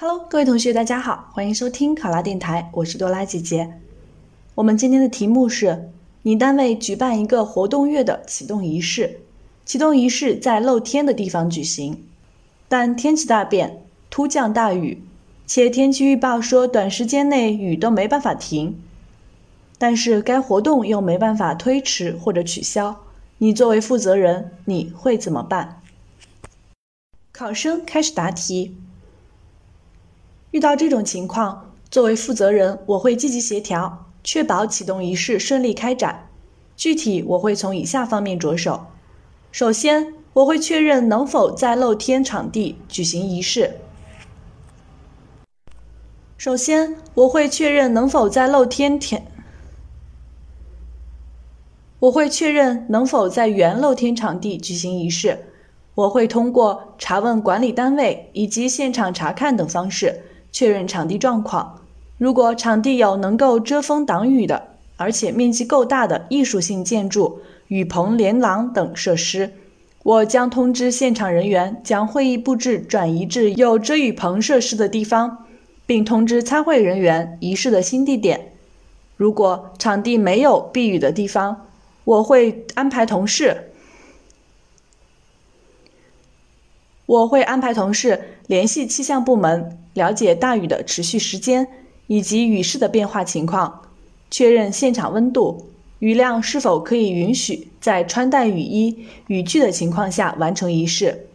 Hello，各位同学，大家好，欢迎收听考拉电台，我是多拉姐姐。我们今天的题目是：你单位举办一个活动月的启动仪式，启动仪式在露天的地方举行，但天气大变，突降大雨，且天气预报说短时间内雨都没办法停，但是该活动又没办法推迟或者取消，你作为负责人，你会怎么办？考生开始答题。遇到这种情况，作为负责人，我会积极协调，确保启动仪式顺利开展。具体我会从以下方面着手：首先，我会确认能否在露天场地举行仪式。首先，我会确认能否在露天天，我会确认能否在原露天场地举行仪式。我会通过查问管理单位以及现场查看等方式。确认场地状况。如果场地有能够遮风挡雨的，而且面积够大的艺术性建筑、雨棚、连廊等设施，我将通知现场人员将会议布置转移至有遮雨棚设施的地方，并通知参会人员仪式的新地点。如果场地没有避雨的地方，我会安排同事。我会安排同事联系气象部门，了解大雨的持续时间以及雨势的变化情况，确认现场温度、雨量是否可以允许在穿戴雨衣、雨具的情况下完成仪式。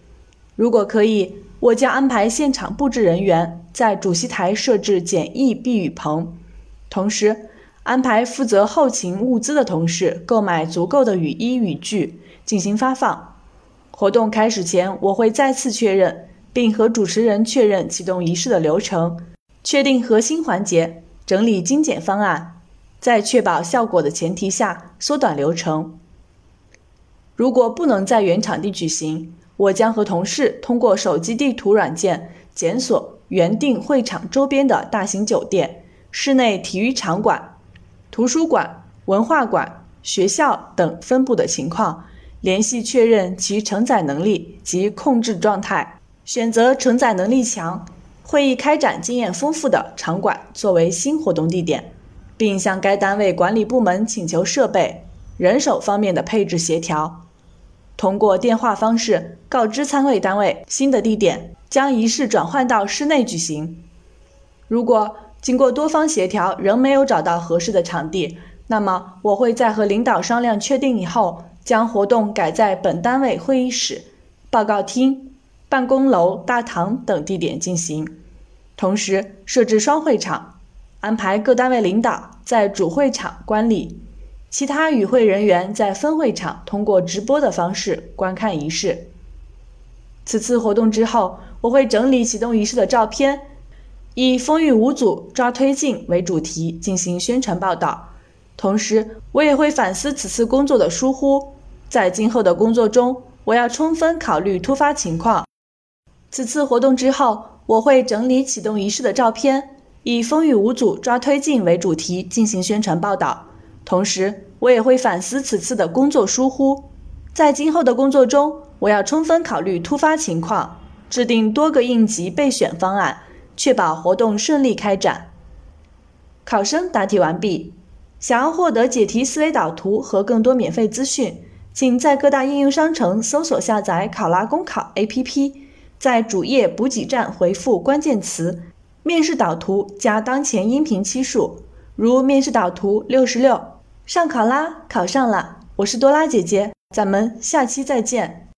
如果可以，我将安排现场布置人员在主席台设置简易避雨棚，同时安排负责后勤物资的同事购买足够的雨衣、雨具进行发放。活动开始前，我会再次确认，并和主持人确认启动仪式的流程，确定核心环节，整理精简方案，在确保效果的前提下缩短流程。如果不能在原场地举行，我将和同事通过手机地图软件检索原定会场周边的大型酒店、室内体育场馆、图书馆、文化馆、学校等分布的情况。联系确认其承载能力及控制状态，选择承载能力强、会议开展经验丰富的场馆作为新活动地点，并向该单位管理部门请求设备、人手方面的配置协调。通过电话方式告知参会单位新的地点将仪式转换到室内举行。如果经过多方协调仍没有找到合适的场地，那么我会在和领导商量确定以后。将活动改在本单位会议室、报告厅、办公楼、大堂等地点进行，同时设置双会场，安排各单位领导在主会场观礼，其他与会人员在分会场通过直播的方式观看仪式。此次活动之后，我会整理启动仪式的照片，以“风雨无阻抓推进”为主题进行宣传报道。同时，我也会反思此次工作的疏忽，在今后的工作中，我要充分考虑突发情况。此次活动之后，我会整理启动仪式的照片，以“风雨无阻抓推进”为主题进行宣传报道。同时，我也会反思此次的工作疏忽，在今后的工作中，我要充分考虑突发情况，制定多个应急备选方案，确保活动顺利开展。考生答题完毕。想要获得解题思维导图和更多免费资讯，请在各大应用商城搜索下载考拉公考 APP，在主页补给站回复关键词“面试导图”加当前音频期数，如面试导图六十六。上考拉考上了，我是多拉姐姐，咱们下期再见。